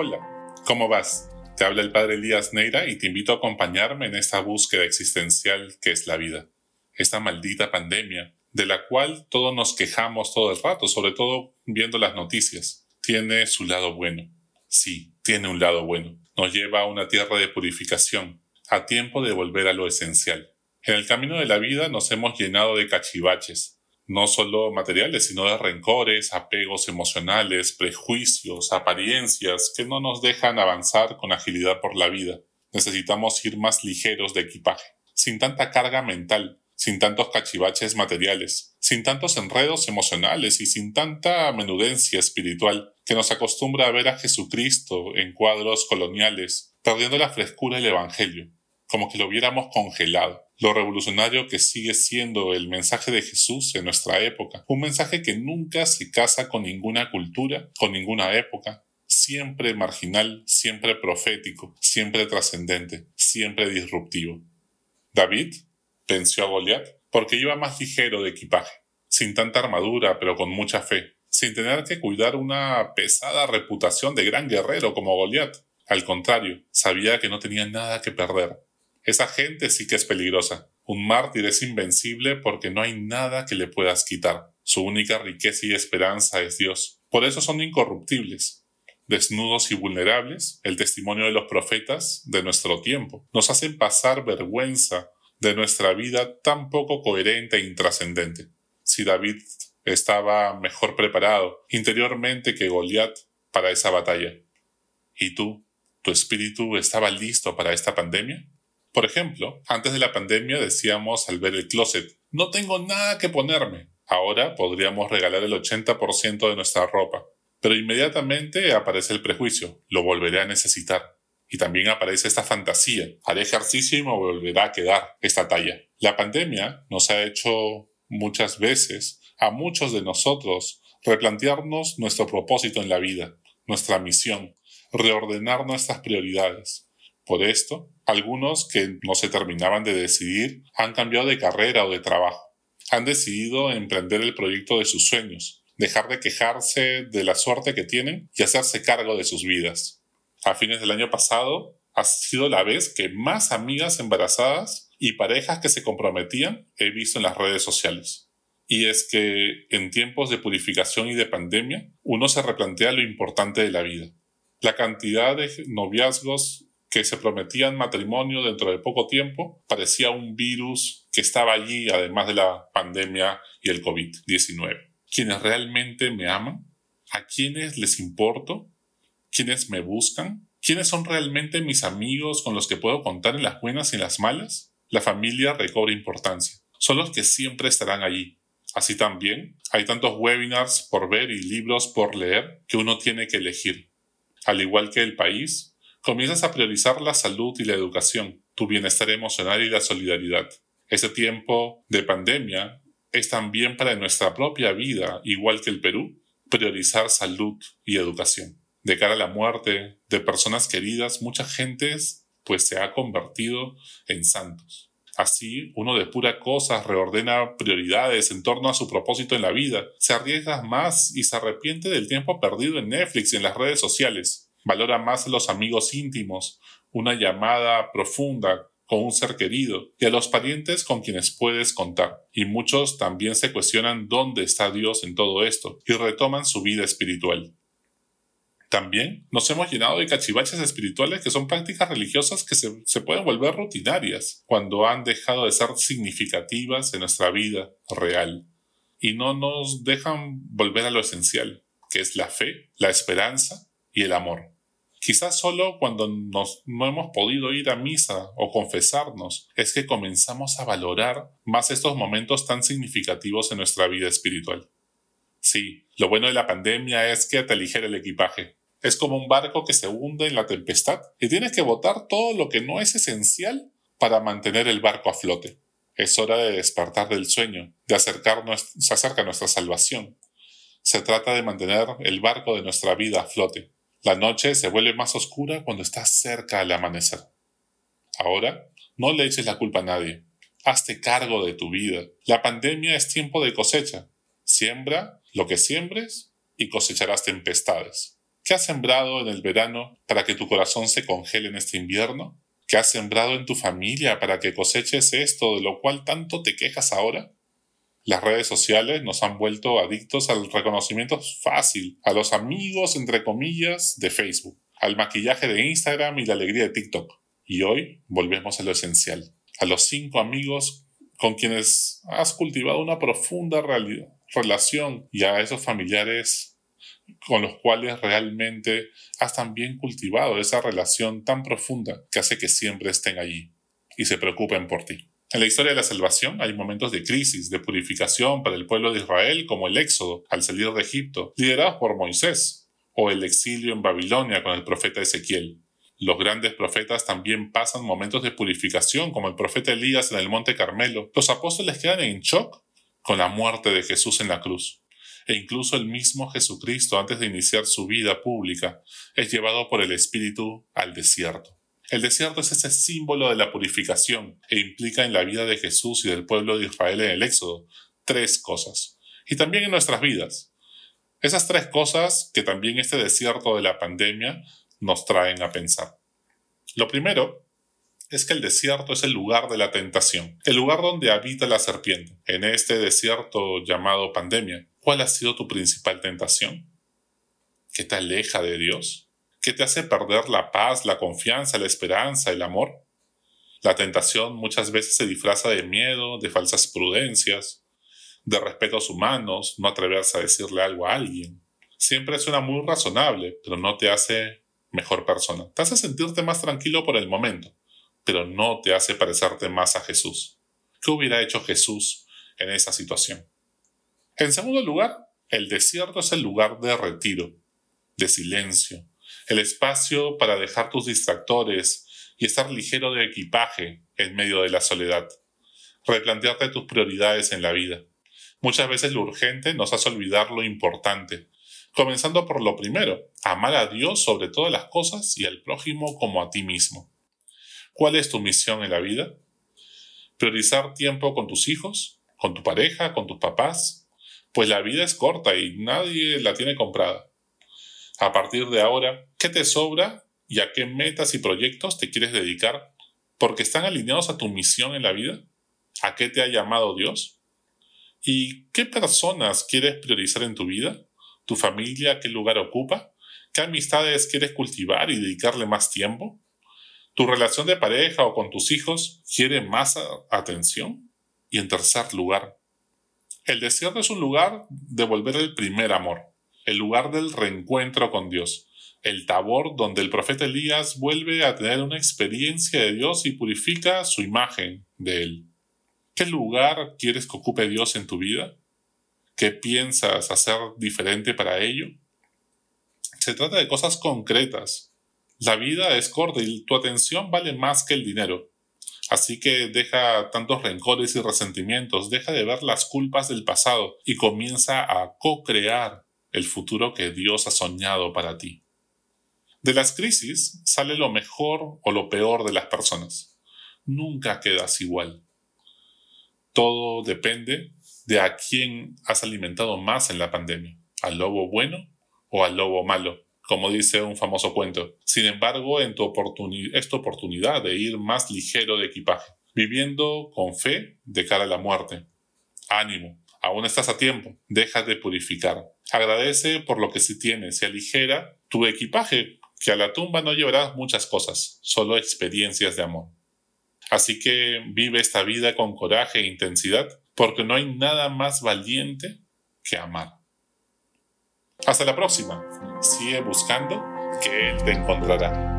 Hola, ¿cómo vas? Te habla el padre Elías Neira y te invito a acompañarme en esta búsqueda existencial que es la vida. Esta maldita pandemia, de la cual todos nos quejamos todo el rato, sobre todo viendo las noticias, tiene su lado bueno. Sí, tiene un lado bueno. Nos lleva a una tierra de purificación, a tiempo de volver a lo esencial. En el camino de la vida nos hemos llenado de cachivaches, no solo materiales, sino de rencores, apegos emocionales, prejuicios, apariencias que no nos dejan avanzar con agilidad por la vida. Necesitamos ir más ligeros de equipaje, sin tanta carga mental, sin tantos cachivaches materiales, sin tantos enredos emocionales y sin tanta menudencia espiritual que nos acostumbra a ver a Jesucristo en cuadros coloniales, perdiendo la frescura del Evangelio, como que lo hubiéramos congelado lo revolucionario que sigue siendo el mensaje de Jesús en nuestra época, un mensaje que nunca se casa con ninguna cultura, con ninguna época, siempre marginal, siempre profético, siempre trascendente, siempre disruptivo. David venció a Goliat porque iba más ligero de equipaje, sin tanta armadura, pero con mucha fe, sin tener que cuidar una pesada reputación de gran guerrero como Goliat. Al contrario, sabía que no tenía nada que perder, esa gente sí que es peligrosa. Un mártir es invencible porque no hay nada que le puedas quitar. Su única riqueza y esperanza es Dios. Por eso son incorruptibles. Desnudos y vulnerables, el testimonio de los profetas de nuestro tiempo nos hacen pasar vergüenza de nuestra vida tan poco coherente e intrascendente. Si David estaba mejor preparado interiormente que Goliat para esa batalla. ¿Y tú? ¿Tu espíritu estaba listo para esta pandemia? Por ejemplo, antes de la pandemia decíamos al ver el closet, no tengo nada que ponerme. Ahora podríamos regalar el 80% de nuestra ropa. Pero inmediatamente aparece el prejuicio, lo volveré a necesitar. Y también aparece esta fantasía, haré ejercicio y me volverá a quedar esta talla. La pandemia nos ha hecho muchas veces a muchos de nosotros replantearnos nuestro propósito en la vida, nuestra misión, reordenar nuestras prioridades. Por esto, algunos que no se terminaban de decidir han cambiado de carrera o de trabajo. Han decidido emprender el proyecto de sus sueños, dejar de quejarse de la suerte que tienen y hacerse cargo de sus vidas. A fines del año pasado, ha sido la vez que más amigas embarazadas y parejas que se comprometían he visto en las redes sociales. Y es que en tiempos de purificación y de pandemia, uno se replantea lo importante de la vida. La cantidad de noviazgos que se prometían matrimonio dentro de poco tiempo, parecía un virus que estaba allí además de la pandemia y el COVID-19. ¿Quienes realmente me aman? ¿A quiénes les importo? ¿Quiénes me buscan? ¿Quiénes son realmente mis amigos con los que puedo contar en las buenas y en las malas? La familia recobra importancia. Son los que siempre estarán allí. Así también, hay tantos webinars por ver y libros por leer que uno tiene que elegir. Al igual que el país, comienzas a priorizar la salud y la educación, tu bienestar emocional y la solidaridad. Ese tiempo de pandemia es también para nuestra propia vida, igual que el Perú, priorizar salud y educación. De cara a la muerte de personas queridas, mucha gente pues se ha convertido en santos. Así, uno de pura cosa reordena prioridades en torno a su propósito en la vida, se arriesga más y se arrepiente del tiempo perdido en Netflix y en las redes sociales valora más a los amigos íntimos, una llamada profunda con un ser querido y a los parientes con quienes puedes contar. Y muchos también se cuestionan dónde está Dios en todo esto y retoman su vida espiritual. También nos hemos llenado de cachivaches espirituales que son prácticas religiosas que se, se, pueden volver rutinarias cuando han dejado de ser significativas en nuestra vida real y no nos dejan volver a lo esencial, que es la fe, la esperanza y el amor. Quizás solo cuando no hemos podido ir a misa o confesarnos es que comenzamos a valorar más estos momentos tan significativos en nuestra vida espiritual. Sí, lo bueno de la pandemia es que te aligera el equipaje. Es como un barco que se hunde en la tempestad y tienes que botar todo lo que no es esencial para mantener el barco a flote. Es hora de despertar del sueño, de acercarnos, se acerca nuestra salvación. Se trata de mantener el barco de nuestra vida a flote. La noche se vuelve más oscura cuando estás cerca del amanecer. Ahora, no le eches la culpa a nadie. Hazte cargo de tu vida. La pandemia es tiempo de cosecha. Siembra lo que siembres y cosecharás tempestades. ¿Qué has sembrado en el verano para que tu corazón se congele en este invierno? ¿Qué has sembrado en tu familia para que coseches esto de lo cual tanto te quejas ahora? Las redes sociales nos han vuelto adictos al reconocimiento fácil, a los amigos, entre comillas, de Facebook, al maquillaje de Instagram y la alegría de TikTok. Y hoy volvemos a lo esencial, a los cinco amigos con quienes has cultivado una profunda relación y a esos familiares con los cuales realmente has también cultivado esa relación tan profunda que hace que siempre estén allí y se preocupen por ti. En la historia de la salvación hay momentos de crisis, de purificación para el pueblo de Israel, como el éxodo al salir de Egipto, liderados por Moisés, o el exilio en Babilonia con el profeta Ezequiel. Los grandes profetas también pasan momentos de purificación, como el profeta Elías en el Monte Carmelo. Los apóstoles quedan en shock con la muerte de Jesús en la cruz. E incluso el mismo Jesucristo, antes de iniciar su vida pública, es llevado por el Espíritu al desierto. El desierto es ese símbolo de la purificación e implica en la vida de Jesús y del pueblo de Israel en el Éxodo tres cosas. Y también en nuestras vidas. Esas tres cosas que también este desierto de la pandemia nos traen a pensar. Lo primero es que el desierto es el lugar de la tentación, el lugar donde habita la serpiente. En este desierto llamado pandemia, ¿cuál ha sido tu principal tentación? ¿Qué te aleja de Dios? ¿Qué te hace perder la paz, la confianza, la esperanza, el amor? La tentación muchas veces se disfraza de miedo, de falsas prudencias, de respetos humanos, no atreverse a decirle algo a alguien. Siempre suena muy razonable, pero no te hace mejor persona. Te hace sentirte más tranquilo por el momento, pero no te hace parecerte más a Jesús. ¿Qué hubiera hecho Jesús en esa situación? En segundo lugar, el desierto es el lugar de retiro, de silencio, el espacio para dejar tus distractores y estar ligero de equipaje en medio de la soledad. Replantearte tus prioridades en la vida. Muchas veces lo urgente nos hace olvidar lo importante, comenzando por lo primero, amar a Dios sobre todas las cosas y al prójimo como a ti mismo. ¿Cuál es tu misión en la vida? ¿Priorizar tiempo con tus hijos? ¿Con tu pareja? ¿Con tus papás? Pues la vida es corta y nadie la tiene comprada. A partir de ahora, ¿qué te sobra y a qué metas y proyectos te quieres dedicar? ¿Porque están alineados a tu misión en la vida? ¿A qué te ha llamado Dios? ¿Y qué personas quieres priorizar en tu vida? ¿Tu familia qué lugar ocupa? ¿Qué amistades quieres cultivar y dedicarle más tiempo? ¿Tu relación de pareja o con tus hijos quiere más atención? Y en tercer lugar, el desierto es un lugar de volver el primer amor el lugar del reencuentro con Dios, el tabor donde el profeta Elías vuelve a tener una experiencia de Dios y purifica su imagen de él. ¿Qué lugar quieres que ocupe Dios en tu vida? ¿Qué piensas hacer diferente para ello? Se trata de cosas concretas. La vida es corta y tu atención vale más que el dinero. Así que deja tantos rencores y resentimientos, deja de ver las culpas del pasado y comienza a co-crear el futuro que Dios ha soñado para ti. De las crisis sale lo mejor o lo peor de las personas. Nunca quedas igual. Todo depende de a quién has alimentado más en la pandemia, al lobo bueno o al lobo malo, como dice un famoso cuento. Sin embargo, en tu es tu oportunidad de ir más ligero de equipaje, viviendo con fe de cara a la muerte. Ánimo, aún estás a tiempo, deja de purificar. Agradece por lo que sí tienes y aligera tu equipaje, que a la tumba no llevarás muchas cosas, solo experiencias de amor. Así que vive esta vida con coraje e intensidad, porque no hay nada más valiente que amar. Hasta la próxima. Sigue buscando que Él te encontrará.